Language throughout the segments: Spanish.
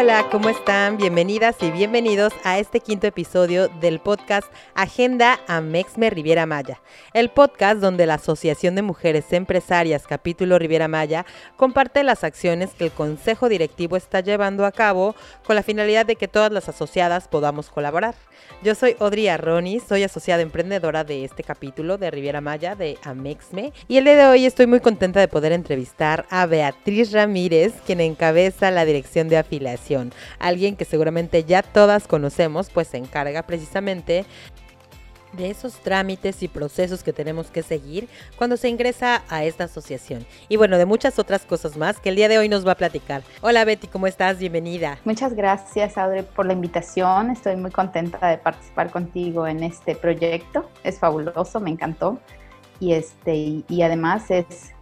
Hola, ¿cómo están? Bienvenidas y bienvenidos a este quinto episodio del podcast Agenda Amexme Riviera Maya, el podcast donde la Asociación de Mujeres Empresarias Capítulo Riviera Maya comparte las acciones que el Consejo Directivo está llevando a cabo con la finalidad de que todas las asociadas podamos colaborar. Yo soy Audrey Arroni, soy asociada emprendedora de este capítulo de Riviera Maya de Amexme y el día de hoy estoy muy contenta de poder entrevistar a Beatriz Ramírez, quien encabeza la dirección de afiliación Alguien que seguramente ya todas conocemos, pues se encarga precisamente de esos trámites y procesos que tenemos que seguir cuando se ingresa a esta asociación. Y bueno, de muchas otras cosas más que el día de hoy nos va a platicar. Hola Betty, ¿cómo estás? Bienvenida. Muchas gracias Audrey por la invitación. Estoy muy contenta de participar contigo en este proyecto. Es fabuloso, me encantó. Y, este, y además es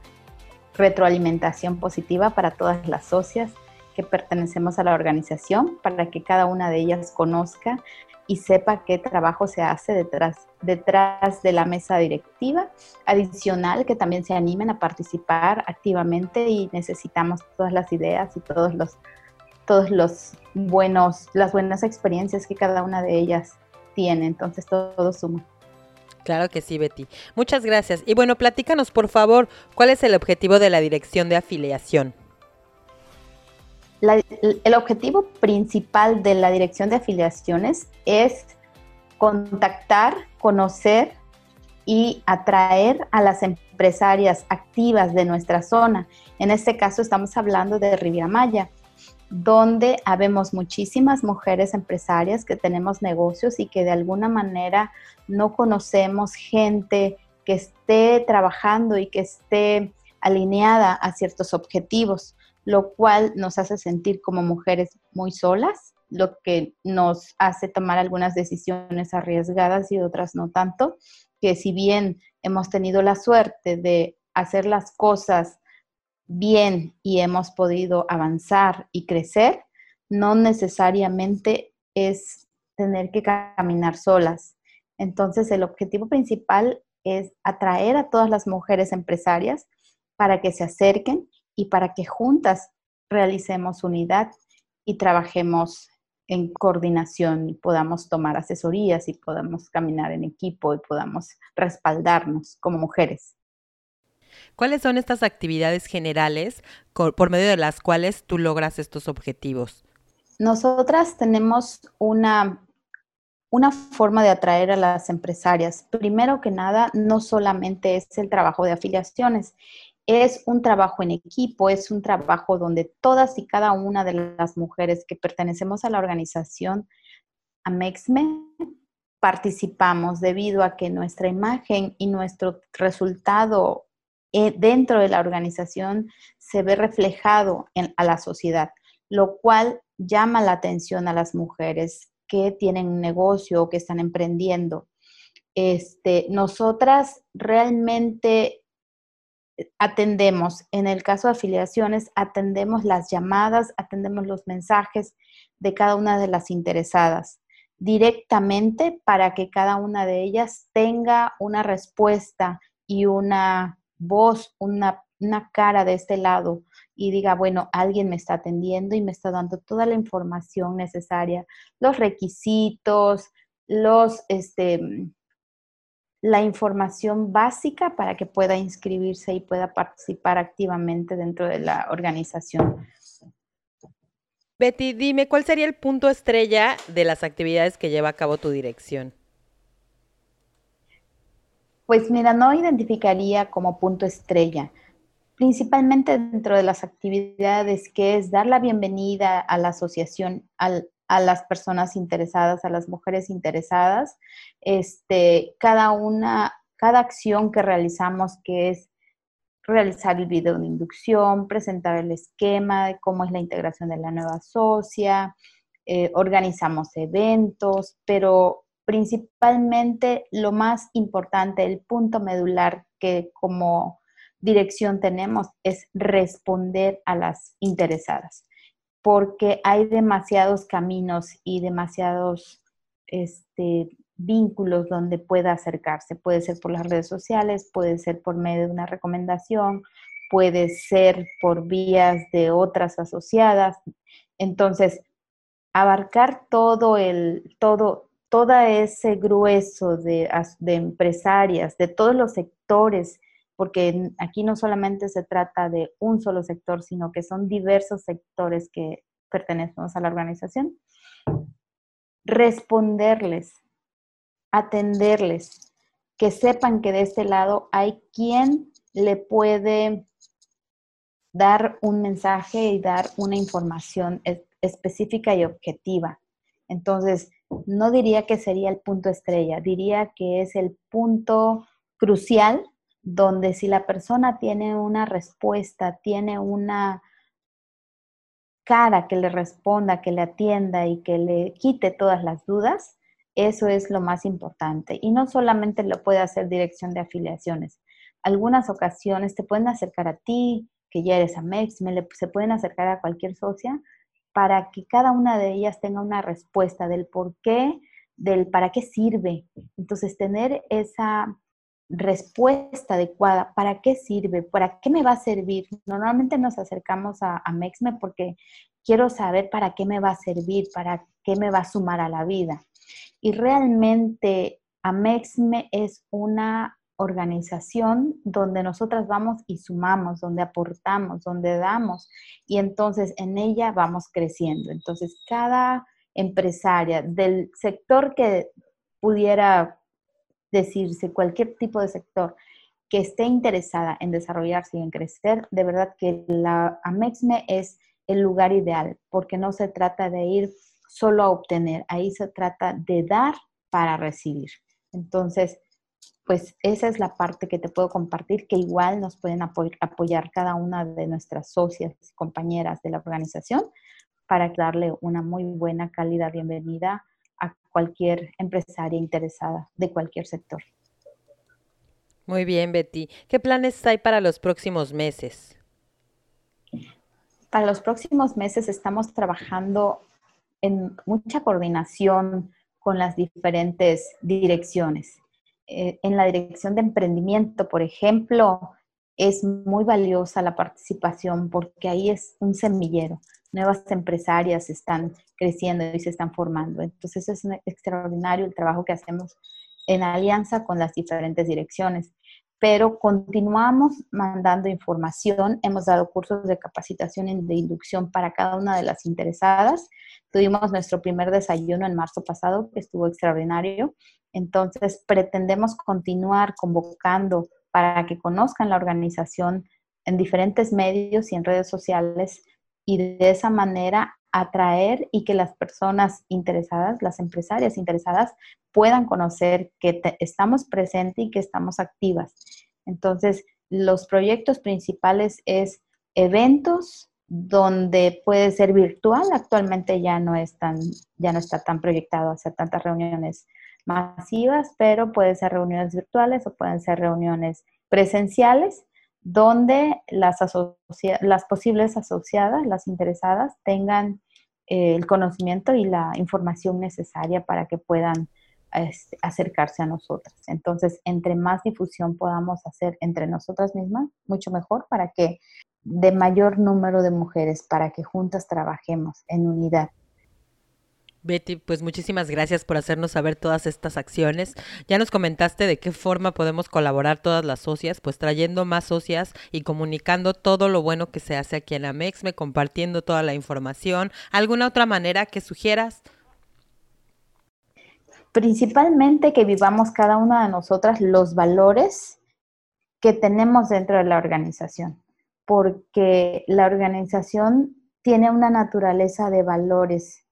retroalimentación positiva para todas las socias que pertenecemos a la organización para que cada una de ellas conozca y sepa qué trabajo se hace detrás, detrás de la mesa directiva. Adicional, que también se animen a participar activamente y necesitamos todas las ideas y todos los, todos los buenos, las buenas experiencias que cada una de ellas tiene. Entonces todo suma. Claro que sí, Betty. Muchas gracias. Y bueno, platícanos, por favor, cuál es el objetivo de la dirección de afiliación el objetivo principal de la dirección de afiliaciones es contactar, conocer y atraer a las empresarias activas de nuestra zona. En este caso estamos hablando de Riviera Maya, donde habemos muchísimas mujeres empresarias que tenemos negocios y que de alguna manera no conocemos gente que esté trabajando y que esté alineada a ciertos objetivos lo cual nos hace sentir como mujeres muy solas, lo que nos hace tomar algunas decisiones arriesgadas y otras no tanto, que si bien hemos tenido la suerte de hacer las cosas bien y hemos podido avanzar y crecer, no necesariamente es tener que caminar solas. Entonces, el objetivo principal es atraer a todas las mujeres empresarias para que se acerquen y para que juntas realicemos unidad y trabajemos en coordinación y podamos tomar asesorías y podamos caminar en equipo y podamos respaldarnos como mujeres. ¿Cuáles son estas actividades generales por medio de las cuales tú logras estos objetivos? Nosotras tenemos una, una forma de atraer a las empresarias. Primero que nada, no solamente es el trabajo de afiliaciones, es un trabajo en equipo, es un trabajo donde todas y cada una de las mujeres que pertenecemos a la organización Amexme participamos debido a que nuestra imagen y nuestro resultado eh, dentro de la organización se ve reflejado en, a la sociedad, lo cual llama la atención a las mujeres que tienen un negocio o que están emprendiendo. Este, nosotras realmente atendemos, en el caso de afiliaciones, atendemos las llamadas, atendemos los mensajes de cada una de las interesadas directamente para que cada una de ellas tenga una respuesta y una voz, una, una cara de este lado y diga, bueno, alguien me está atendiendo y me está dando toda la información necesaria, los requisitos, los, este, la información básica para que pueda inscribirse y pueda participar activamente dentro de la organización. Betty, dime, ¿cuál sería el punto estrella de las actividades que lleva a cabo tu dirección? Pues mira, no identificaría como punto estrella, principalmente dentro de las actividades que es dar la bienvenida a la asociación, al, a las personas interesadas, a las mujeres interesadas. Este, cada una, cada acción que realizamos que es realizar el video de inducción, presentar el esquema de cómo es la integración de la nueva socia, eh, organizamos eventos, pero principalmente lo más importante, el punto medular que como dirección tenemos es responder a las interesadas, porque hay demasiados caminos y demasiados este, vínculos donde pueda acercarse. Puede ser por las redes sociales, puede ser por medio de una recomendación, puede ser por vías de otras asociadas. Entonces, abarcar todo el, todo, toda ese grueso de, de empresarias, de todos los sectores, porque aquí no solamente se trata de un solo sector, sino que son diversos sectores que pertenecemos a la organización, responderles atenderles, que sepan que de este lado hay quien le puede dar un mensaje y dar una información específica y objetiva. Entonces, no diría que sería el punto estrella, diría que es el punto crucial donde si la persona tiene una respuesta, tiene una cara que le responda, que le atienda y que le quite todas las dudas, eso es lo más importante. Y no solamente lo puede hacer dirección de afiliaciones. Algunas ocasiones te pueden acercar a ti, que ya eres Amex, se pueden acercar a cualquier socia para que cada una de ellas tenga una respuesta del por qué, del para qué sirve. Entonces, tener esa respuesta adecuada, ¿para qué sirve? ¿Para qué me va a servir? Normalmente nos acercamos a, a Mexme porque quiero saber para qué me va a servir, para qué me va a sumar a la vida. Y realmente Amexme es una organización donde nosotras vamos y sumamos, donde aportamos, donde damos y entonces en ella vamos creciendo. Entonces cada empresaria del sector que pudiera decirse, cualquier tipo de sector que esté interesada en desarrollarse y en crecer, de verdad que la Amexme es el lugar ideal, porque no se trata de ir solo a obtener, ahí se trata de dar para recibir. Entonces, pues esa es la parte que te puedo compartir, que igual nos pueden apoyar cada una de nuestras socias compañeras de la organización para darle una muy buena cálida bienvenida cualquier empresaria interesada de cualquier sector. Muy bien, Betty. ¿Qué planes hay para los próximos meses? Para los próximos meses estamos trabajando en mucha coordinación con las diferentes direcciones. Eh, en la dirección de emprendimiento, por ejemplo, es muy valiosa la participación porque ahí es un semillero. Nuevas empresarias están creciendo y se están formando. Entonces es extraordinario el trabajo que hacemos en alianza con las diferentes direcciones pero continuamos mandando información. Hemos dado cursos de capacitación y de inducción para cada una de las interesadas. Tuvimos nuestro primer desayuno en marzo pasado, que estuvo extraordinario. Entonces, pretendemos continuar convocando para que conozcan la organización en diferentes medios y en redes sociales y de esa manera atraer y que las personas interesadas, las empresarias interesadas, puedan conocer que estamos presentes y que estamos activas. Entonces, los proyectos principales es eventos donde puede ser virtual, actualmente ya no, es tan, ya no está tan proyectado hacer tantas reuniones masivas, pero pueden ser reuniones virtuales o pueden ser reuniones presenciales donde las, las posibles asociadas, las interesadas, tengan eh, el conocimiento y la información necesaria para que puedan este, acercarse a nosotras. Entonces, entre más difusión podamos hacer entre nosotras mismas, mucho mejor para que de mayor número de mujeres, para que juntas trabajemos en unidad. Betty, pues muchísimas gracias por hacernos saber todas estas acciones. Ya nos comentaste de qué forma podemos colaborar todas las socias, pues trayendo más socias y comunicando todo lo bueno que se hace aquí en Amexme, compartiendo toda la información. ¿Alguna otra manera que sugieras? Principalmente que vivamos cada una de nosotras los valores que tenemos dentro de la organización, porque la organización tiene una naturaleza de valores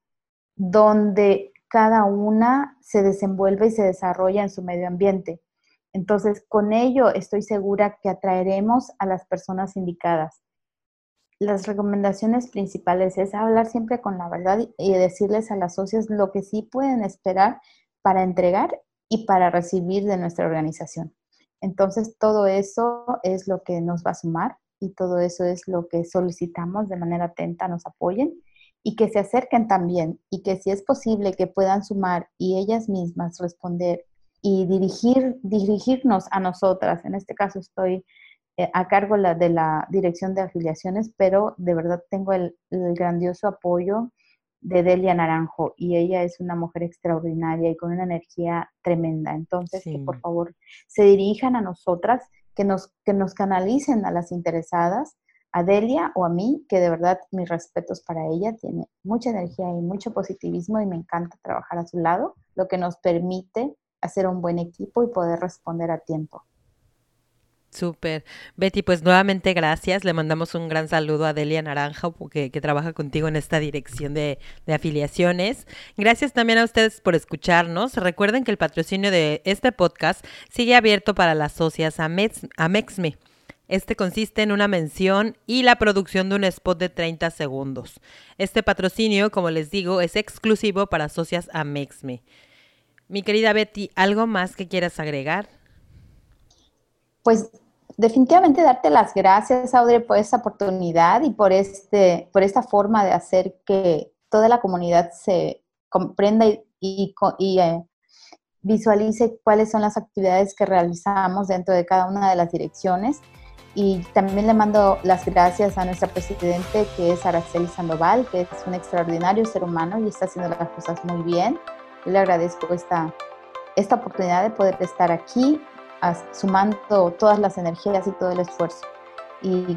donde cada una se desenvuelve y se desarrolla en su medio ambiente. Entonces, con ello estoy segura que atraeremos a las personas indicadas. Las recomendaciones principales es hablar siempre con la verdad y decirles a las socias lo que sí pueden esperar para entregar y para recibir de nuestra organización. Entonces, todo eso es lo que nos va a sumar y todo eso es lo que solicitamos de manera atenta, nos apoyen y que se acerquen también y que si es posible que puedan sumar y ellas mismas responder y dirigir, dirigirnos a nosotras. En este caso estoy eh, a cargo de la dirección de afiliaciones, pero de verdad tengo el, grandioso apoyo de Delia Naranjo y ella es una mujer extraordinaria y con una energía tremenda. Entonces, que por favor se dirijan a nosotras, que nos, que nos canalicen a las interesadas a Delia o a mí, que de verdad mis respetos para ella, tiene mucha energía y mucho positivismo y me encanta trabajar a su lado, lo que nos permite hacer un buen equipo y poder responder a tiempo. Súper. Betty, pues nuevamente gracias. Le mandamos un gran saludo a Delia Naranja, que, que trabaja contigo en esta dirección de, de, afiliaciones. Gracias también a ustedes por escucharnos. Recuerden que el patrocinio de este podcast sigue abierto para las socias a, a Mexme. Este consiste en una mención y la producción de un spot de 30 segundos. Este patrocinio, como les digo, es exclusivo para socias a Mexme. Mi querida Betty, ¿algo más que quieras agregar? Pues definitivamente darte las gracias, Audrey, por esta oportunidad y por, este, por esta forma de hacer que toda la comunidad se comprenda y, eh, visualice cuáles son las actividades que realizamos dentro de cada una de las direcciones. Y también le mando las gracias a nuestra presidente, que es Araceli Sandoval, que es un extraordinario ser humano y está haciendo las cosas muy bien. Le agradezco esta, esta oportunidad de poder estar aquí, sumando todas las energías y todo el esfuerzo. Y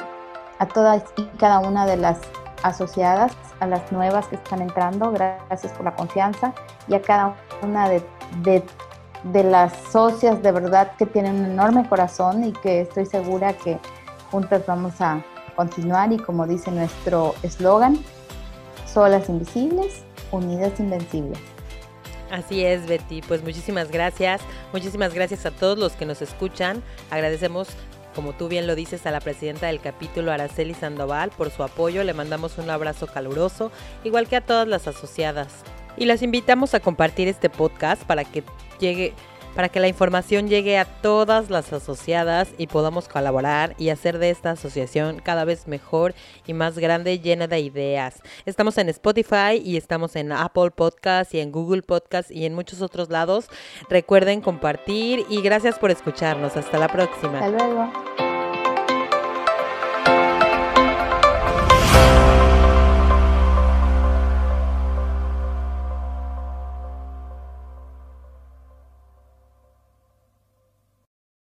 a todas y cada una de las asociadas, a las nuevas que están entrando, gracias por la confianza, y a cada una de, de de las socias de verdad que tienen un enorme corazón y que estoy segura que juntas vamos a continuar y como dice nuestro eslogan, solas invisibles, unidas invencibles. Así es, Betty. Pues muchísimas gracias. Muchísimas gracias a todos los que nos escuchan. Agradecemos, como tú bien lo dices, a la presidenta del capítulo, Araceli Sandoval, por su apoyo. Le mandamos un abrazo caluroso, igual que a todas las asociadas. Y las invitamos a compartir este podcast para que llegue para que la información llegue a todas las asociadas y podamos colaborar y hacer de esta asociación cada vez mejor y más grande, llena de ideas. Estamos en Spotify y estamos en Apple Podcast y en Google Podcast y en muchos otros lados. Recuerden compartir y gracias por escucharnos. Hasta la próxima. Hasta luego.